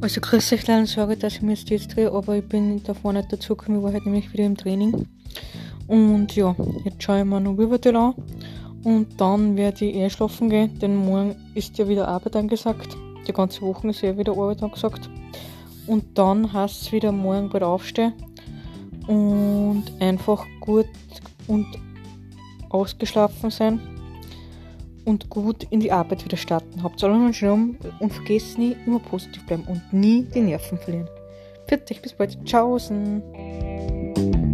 Also grüß euch leider sorry, dass ich mir jetzt jetzt drehe, aber ich bin davor nicht dazu gekommen, ich war halt nämlich wieder im Training. Und ja, jetzt schaue ich mir noch Riverdale an und dann werde ich eh schlafen gehen, denn morgen ist ja wieder Arbeit angesagt. Die ganze Woche ist ja wieder Arbeit angesagt. Und dann heißt es wieder morgen bald aufstehen und einfach gut und ausgeschlafen sein und gut in die Arbeit wieder starten. Habt alle einen Schirm und vergesst nie, immer positiv bleiben und nie die Nerven verlieren. Dich, bis bald. Tschaußen.